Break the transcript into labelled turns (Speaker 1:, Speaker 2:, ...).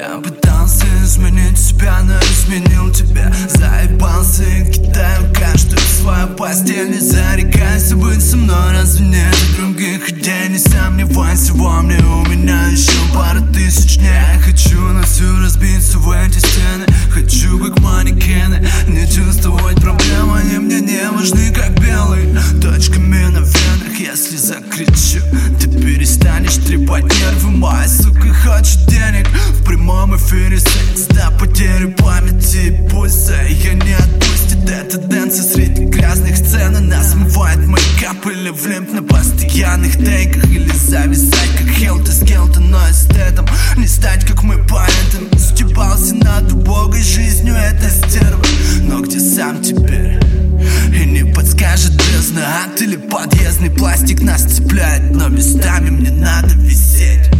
Speaker 1: Я пытался изменить себя, но изменил тебя. Заебался и кидаю каждую свою постель Не зарекайся быть со мной, разве нет других идей? Не сомневайся во мне, у меня еще пара тысяч дней. Я хочу на всю разбиться в эти стены Хочу как манекены, не чувствовать проблем. Они мне не важны, как белые точками на венах. Если закричу, ты перестанешь трепать нервы. Моя сука хочет денег пересекс до потери памяти. Пульса я не отпустит эта тенденция среди грязных сцен Она смывает мейкап или влип на постоянных тейках Или зависать как Хелта с Гелта, но эстетом Не стать как мы парентом Стебался над убогой жизнью это стерва Но где сам теперь? И не подскажет бездна Ад или подъездный пластик нас цепляет. Но местами мне надо висеть.